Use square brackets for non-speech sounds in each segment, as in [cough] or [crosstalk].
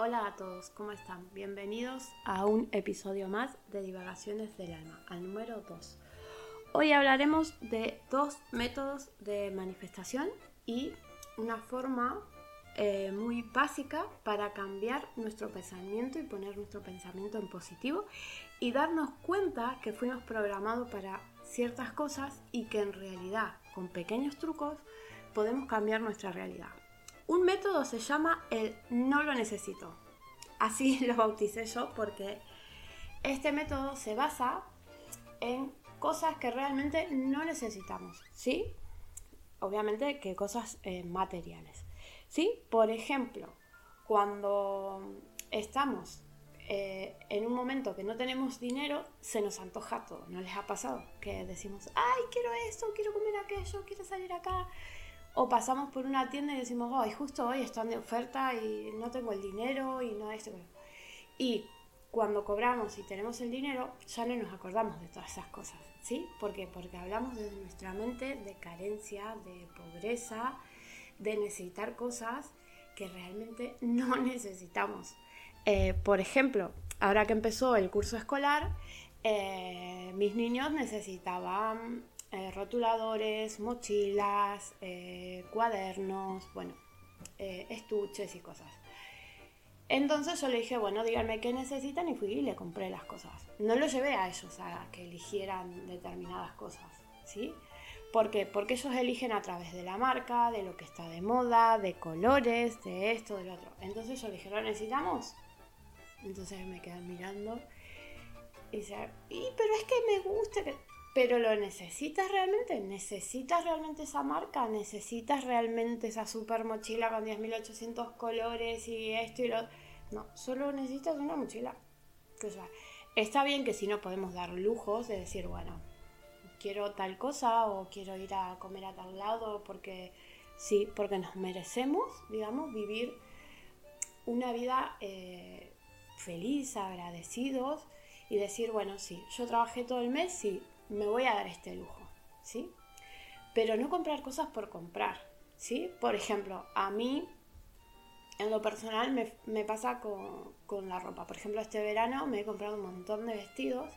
Hola a todos, ¿cómo están? Bienvenidos a un episodio más de Divagaciones del Alma, al número 2. Hoy hablaremos de dos métodos de manifestación y una forma eh, muy básica para cambiar nuestro pensamiento y poner nuestro pensamiento en positivo y darnos cuenta que fuimos programados para ciertas cosas y que en realidad con pequeños trucos podemos cambiar nuestra realidad. Un método se llama el no lo necesito. Así [laughs] lo bauticé yo porque este método se basa en cosas que realmente no necesitamos, ¿sí? Obviamente que cosas eh, materiales, ¿sí? Por ejemplo, cuando estamos eh, en un momento que no tenemos dinero, se nos antoja todo. ¿No les ha pasado? Que decimos, ay, quiero esto, quiero comer aquello, quiero salir acá. O pasamos por una tienda y decimos, ay, justo hoy están de oferta y no tengo el dinero y no esto. Y cuando cobramos y tenemos el dinero, ya no nos acordamos de todas esas cosas, ¿sí? ¿Por qué? Porque hablamos desde nuestra mente de carencia, de pobreza, de necesitar cosas que realmente [laughs] no necesitamos. Eh, por ejemplo, ahora que empezó el curso escolar, eh, mis niños necesitaban eh, rotuladores, mochilas, cuadernos, bueno, estuches y cosas. Entonces yo le dije, bueno, díganme qué necesitan y fui y le compré las cosas. No lo llevé a ellos a que eligieran determinadas cosas, ¿sí? ¿Por qué? Porque ellos eligen a través de la marca, de lo que está de moda, de colores, de esto, del otro. Entonces yo le dije, ¿lo necesitamos? Entonces me quedan mirando y dice, y, pero es que me gusta, pero lo necesitas realmente, necesitas realmente esa marca, necesitas realmente esa super mochila con 10.800 colores y esto y lo No, solo necesitas una mochila. O sea, está bien que si no podemos dar lujos de decir, bueno, quiero tal cosa o quiero ir a comer a tal lado porque sí, porque nos merecemos, digamos, vivir una vida eh, feliz, agradecidos y decir, bueno, sí, yo trabajé todo el mes, sí, me voy a dar este lujo, ¿sí? Pero no comprar cosas por comprar, ¿sí? Por ejemplo, a mí, en lo personal, me, pasa con, la ropa. Por ejemplo, este verano me he comprado un montón de vestidos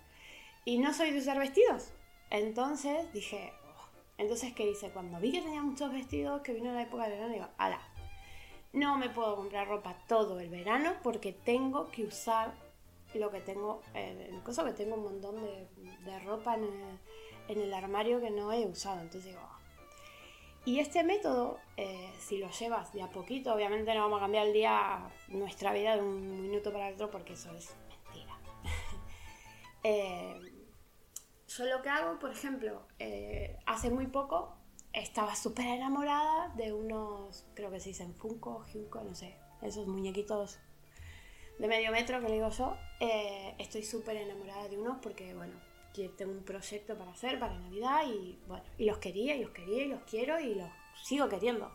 y no soy de usar vestidos. Entonces dije, oh". entonces, ¿qué hice? Cuando vi que tenía muchos vestidos, que vino la época de verano, digo, ala, no me puedo comprar ropa todo el verano porque tengo que usar lo que tengo, eh, cosa que tengo un montón de, ropa en el, armario que no he usado. Entonces digo, ah". y este método, eh, si lo llevas de a poquito, obviamente no vamos a cambiar el día, nuestra vida de un minuto para otro porque eso es mentira. [laughs] eh, yo lo que hago, por ejemplo, eh, hace muy poco estaba súper enamorada de unos, creo que se dicen Funko, Junko, no sé, esos muñequitos de medio metro que le digo yo. Eh, estoy súper enamorada de unos porque, bueno, tengo un proyecto para hacer para Navidad y, bueno, y los quería, y los quería, y los quiero, y los sigo queriendo.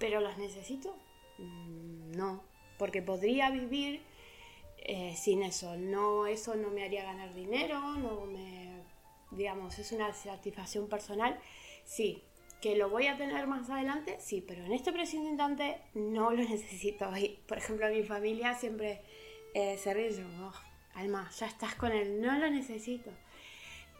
Pero los necesito, mm, no, porque podría vivir eh, sin eso. No, eso no me haría ganar dinero, no me, digamos, es una satisfacción personal. Sí, ¿Que lo voy a tener más adelante? Sí, pero en este preciso instante no lo necesito. Y, por ejemplo, mi familia siempre eh, se ríe y yo, oh, Alma, ya estás con él, no lo necesito.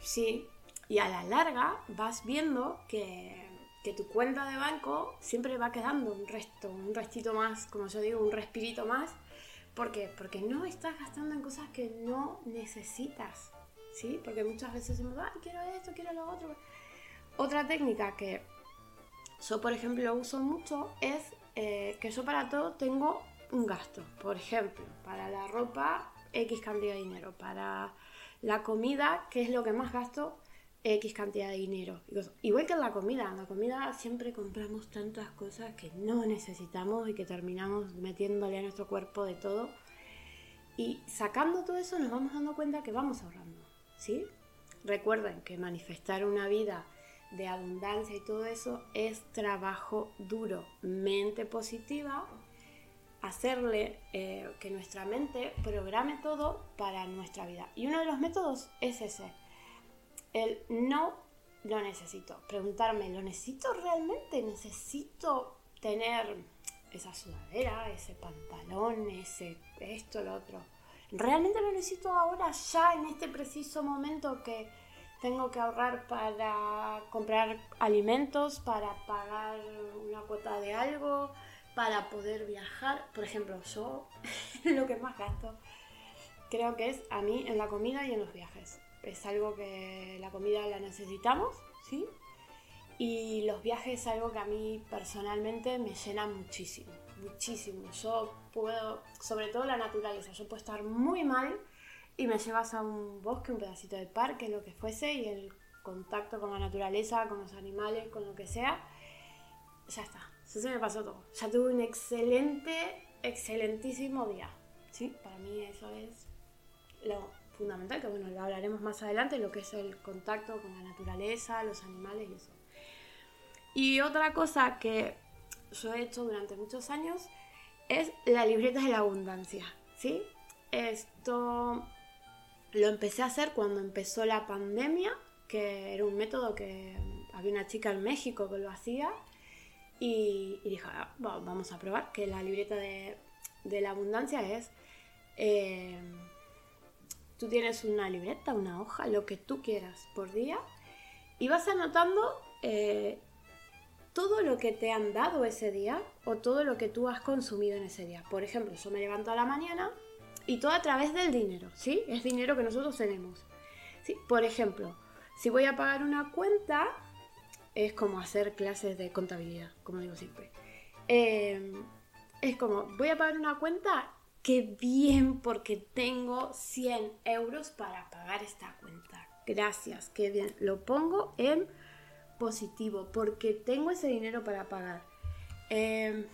Sí, y a la larga vas viendo que, que, tu cuenta de banco siempre va quedando un resto, un restito más, como yo digo, un respirito más. ¿Por qué? Porque no estás gastando en cosas que no necesitas. ¿Sí? Porque muchas veces decimos, ay, quiero esto, quiero lo otro. Otra técnica que yo, por ejemplo, uso mucho es eh, que yo para todo tengo un gasto. Por ejemplo, para la ropa, X cantidad de dinero. Para la comida, que es lo que más gasto, X cantidad de dinero. Igual que en la comida, en la comida siempre compramos tantas cosas que no necesitamos y que terminamos metiéndole a nuestro cuerpo de todo. Y sacando todo eso nos vamos dando cuenta que vamos ahorrando, ¿sí? Recuerden que manifestar una vida de abundancia y todo eso es trabajo duro, mente positiva, hacerle eh, que nuestra mente programe todo para nuestra vida. Y uno de los métodos es ese, el no lo necesito. Preguntarme, ¿lo necesito realmente? ¿Necesito tener esa sudadera, ese pantalón, ese esto, lo otro. Realmente lo necesito ahora, ya en este preciso momento que tengo que ahorrar para comprar alimentos, para pagar una cuota de algo, para poder viajar. Por ejemplo, yo [laughs] lo que más gasto creo que es a mí en la comida y en los viajes. Es algo que la comida la necesitamos, ¿sí? Y los viajes es algo que a mí personalmente me llena muchísimo, muchísimo. Yo puedo, sobre todo la naturaleza, yo puedo estar muy mal y me llevas a un bosque, un pedacito de parque, lo que fuese, y el contacto con la naturaleza, con los animales, con lo que sea, ya está. Eso se me pasó todo. Ya tuve un excelente, excelentísimo día. ¿sí? Para mí eso es lo fundamental, que bueno, lo hablaremos más adelante, lo que es el contacto con la naturaleza, los animales y eso. Y otra cosa que yo he hecho durante muchos años es la libreta de la abundancia, ¿sí? Esto lo empecé a hacer cuando empezó la pandemia, que era un método que había una chica en México que lo hacía y, dije, ah, vamos a probar, que la libreta de, la abundancia es, eh, tú tienes una libreta, una hoja, lo que tú quieras por día y vas anotando eh, todo lo que te han dado ese día o todo lo que tú has consumido en ese día. Por ejemplo, yo me levanto a la mañana y todo a través del dinero, ¿sí? Es dinero que nosotros tenemos. ¿sí? Por ejemplo, si voy a pagar una cuenta, es como hacer clases de contabilidad, como digo siempre. Em, es como, voy a pagar una cuenta, qué bien, porque tengo 100 euros para pagar esta cuenta. Gracias, qué bien. Lo pongo en positivo porque tengo ese dinero para pagar. Em,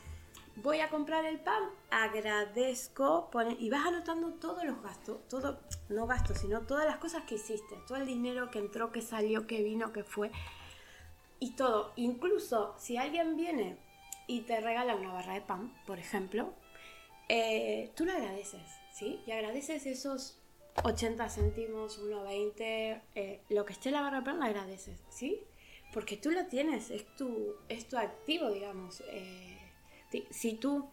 voy a comprar el pan, agradezco y vas anotando todos los gastos, todo, no gastos, sino todas las cosas que hiciste, todo el dinero que entró, que salió, que vino, que fue y todo. Incluso si alguien viene y te regala una barra de pan, por ejemplo, eh, tú lo agradeces, ¿sí? Y agradeces esos 80 céntimos, 1,20, eh, lo que esté en la barra de pan, lo agradeces, ¿sí? porque tú lo tienes, es tu, es tu activo, digamos. Eh, si tú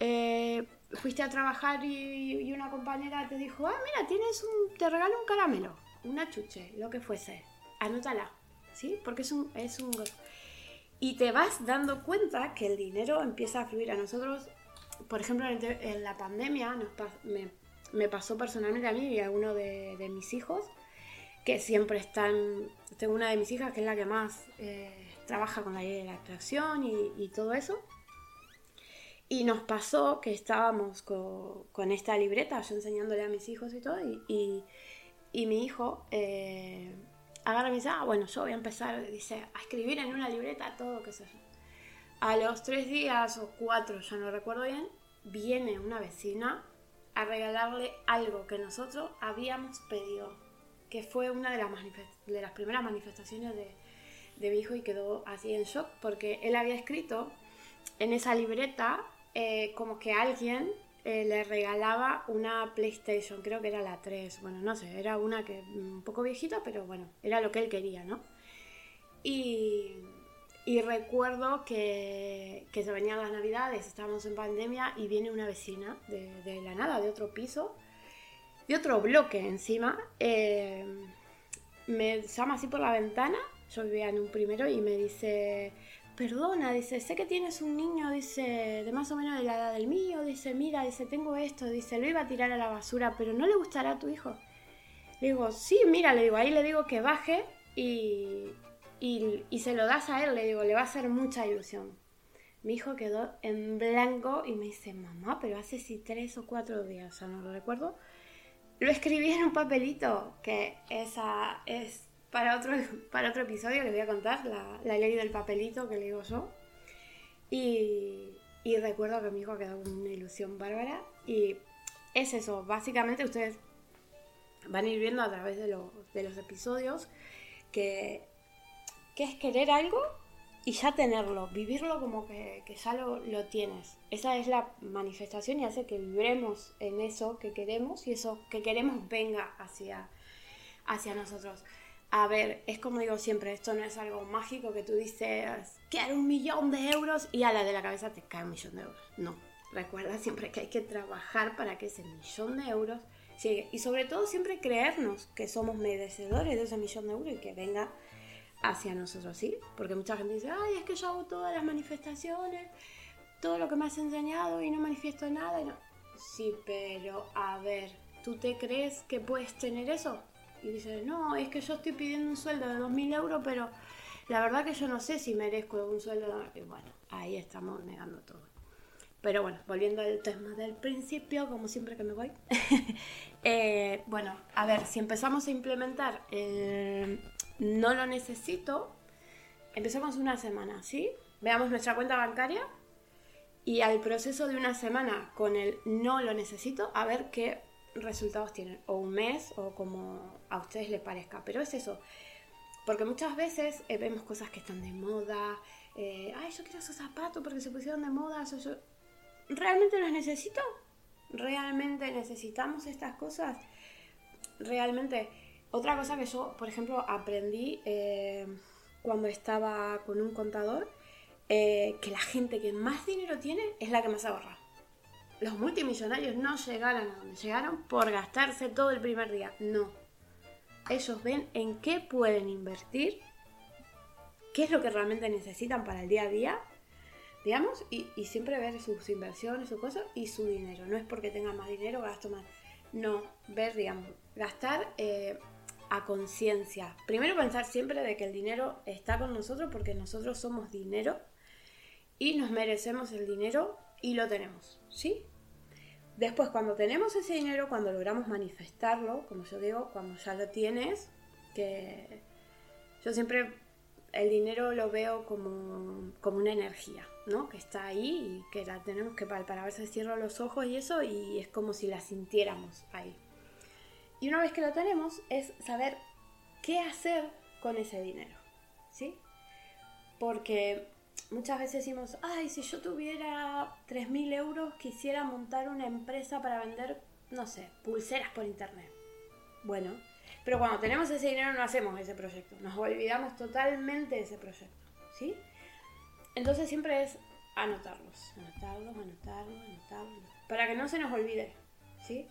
eh, fuiste a trabajar y, una compañera te dijo, ah, mira, tienes un, te regalo un caramelo, una chuche, lo que fuese, anótala, ¿sí? Porque es un, es un... Y te vas dando cuenta que el dinero empieza a fluir a nosotros. Por ejemplo, en, la pandemia me, pasó personalmente a mí y a uno de, mis hijos, que siempre están, tengo una de mis hijas que es la que más eh, trabaja con la idea de la atracción y, todo eso. Y nos pasó que estábamos con, esta libreta, yo enseñándole a mis hijos y todo, y, mi hijo eh, agarra y dice, ah, bueno, yo voy a empezar, dice, a escribir en una libreta todo, qué sé yo. A los tres días o cuatro, ya no recuerdo bien, viene una vecina a regalarle algo que nosotros habíamos pedido que fue una de las, de las primeras manifestaciones de, mi hijo y quedó así en shock porque él había escrito en esa libreta eh, como que alguien eh, le regalaba una PlayStation, creo que era la 3, bueno, no sé, era una que un poco viejita, pero bueno, era lo que él quería, ¿no? Y, recuerdo que, se venían las navidades, estábamos en pandemia y viene una vecina de, de la nada, de otro piso, de otro bloque encima. Eh, me llama así por la ventana, yo vivía en un primero y me dice, perdona, dice, sé que tienes un niño, dice, de más o menos de la edad del mío, dice, mira, dice, tengo esto, dice, lo iba a tirar a la basura, pero no le gustará a tu hijo. Le digo, sí, mira, le digo, ahí le digo que baje y, y, se lo das a él, le digo, le va a hacer mucha ilusión. Mi hijo quedó en blanco y me dice, mamá, pero hace sí tres o cuatro días, o sea, no lo recuerdo, lo escribí en un papelito, que esa es para otro, para otro episodio, les voy a contar la, ley del papelito que le digo yo. Y, recuerdo que mi hijo quedó con una ilusión bárbara. Y es eso, básicamente ustedes van a ir viendo a través de, de los episodios que, que es querer algo y ya tenerlo, vivirlo como que, ya lo, tienes. Esa es la manifestación y hace que vibremos en eso que queremos y eso que queremos venga hacia, hacia nosotros. A ver, es como digo siempre, esto no es algo mágico que tú dices quiero un millón de euros y a la de la cabeza te cae un millón de euros. No, recuerda siempre que hay que trabajar para que ese millón de euros llegue. Y sobre todo siempre creernos que somos merecedores de ese millón de euros y que venga hacia nosotros, ¿sí? Porque mucha gente dice, ay, es que yo hago todas las manifestaciones, todo lo que me has enseñado y no manifiesto nada. Y no. Sí, pero a ver, ¿tú te crees que puedes tener eso? Y dices, no, es que yo estoy pidiendo un sueldo de 2.000 euros, pero la verdad que yo no sé si merezco un sueldo. Y bueno, ahí estamos negando todo. Pero bueno, volviendo al tema del principio, como siempre que me voy. [laughs] Eh, bueno, a ver, si empezamos a implementar el no lo necesito, empezamos una semana, ¿sí? Veamos nuestra cuenta bancaria y al proceso de una semana con el no lo necesito, a ver qué resultados tienen. O un mes o como a ustedes les parezca. Pero es eso, porque muchas veces eh, vemos cosas que están de moda. Eh, Ay, yo quiero esos zapatos porque se pusieron de moda. yo... ¿Realmente los necesito? ¿Realmente necesitamos estas cosas? Realmente. Otra cosa que yo, por ejemplo, aprendí eh, cuando estaba con un contador, que la gente que más dinero tiene es la que más ahorra. Los multimillonarios no llegaron a donde llegaron por gastarse todo el primer día. No ellos ven en qué pueden invertir, qué es lo que realmente necesitan para el día a día, digamos, y, siempre ver sus inversiones, sus cosas y su dinero. No es porque tenga más dinero, gasto más. No, ver, digamos, gastar eh, a conciencia. Primero pensar siempre de que el dinero está con nosotros porque nosotros somos dinero y nos merecemos el dinero y lo tenemos, ¿sí? Después, cuando tenemos ese dinero, cuando logramos manifestarlo, como yo digo, cuando ya lo tienes, que yo siempre el dinero lo veo como, como una energía, ¿no? Que está ahí y que la tenemos que palpar. A veces cierro los ojos y eso y es como si la sintiéramos ahí. Y una vez que lo tenemos es saber qué hacer con ese dinero, ¿sí? Porque muchas veces decimos, ay, si yo tuviera 3.000 euros quisiera montar una empresa para vender, no sé, pulseras por internet. Bueno, pero cuando tenemos ese dinero no hacemos ese proyecto, nos olvidamos totalmente de ese proyecto, ¿sí? Entonces siempre es anotarlos, anotarlos, anotarlos, anotarlos, para que no se nos olvide, ¿sí?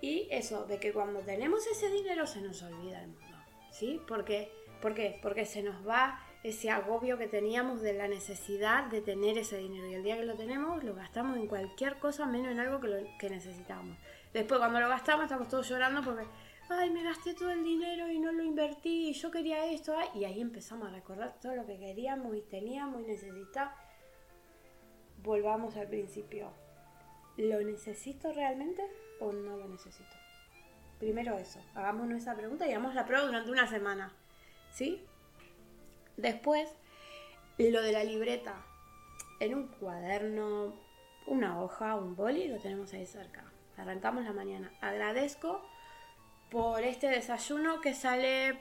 Y eso, de que cuando tenemos ese dinero se nos olvida el mundo, ¿sí? Porque, ¿Por qué? Porque se nos va ese agobio que teníamos de la necesidad de tener ese dinero. Y el día que lo tenemos, lo gastamos en cualquier cosa menos en algo que, lo, que necesitamos. Después, cuando lo gastamos, estamos todos llorando porque, ay, me gasté todo el dinero y no lo invertí, y yo quería esto. Y ahí empezamos a recordar todo lo que queríamos y teníamos y necesitábamos. Volvamos al principio. ¿Lo necesito realmente o no lo necesito? Primero eso, hagámonos esa pregunta y hagamos la prueba durante una semana. ¿Sí? Después, lo de la libreta. En un cuaderno, una hoja, un boli, lo tenemos ahí cerca. Arrancamos la mañana. Agradezco por este desayuno que sale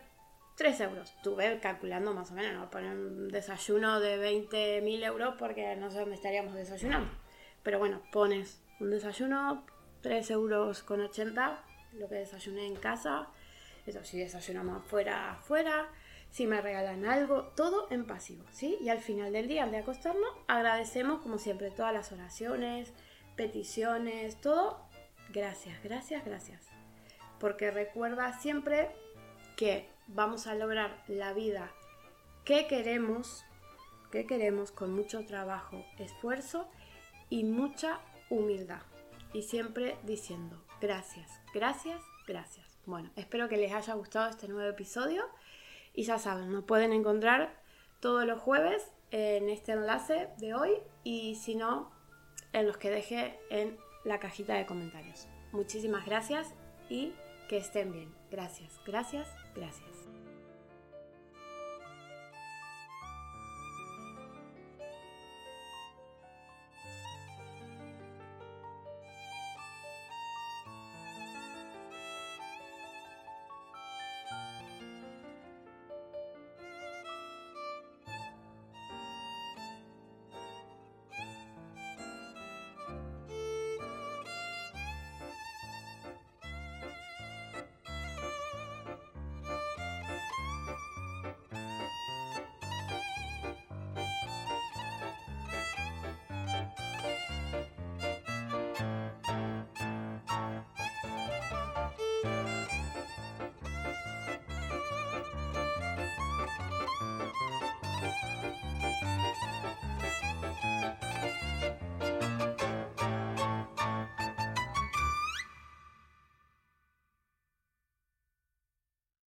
3 euros. Tuve calculando más o menos, no poner un desayuno de 20.000 euros porque no sé dónde estaríamos desayunando. Pero bueno, pones un desayuno, 3 euros con 80, lo que desayuné en casa. Eso si desayunamos afuera, afuera si me regalan algo, todo en pasivo, ¿sí? Y al final del día, al de acostarnos, agradecemos como siempre todas las oraciones, peticiones, todo. Gracias, gracias, gracias. Porque recuerda siempre que vamos a lograr la vida que queremos, que queremos con mucho trabajo, esfuerzo y mucha humildad. Y siempre diciendo gracias, gracias, gracias. Bueno, espero que les haya gustado este nuevo episodio. Y ya saben, nos pueden encontrar todos los jueves en este enlace de hoy y si no, en los que deje en la cajita de comentarios. Muchísimas gracias y que estén bien. Gracias, gracias, gracias.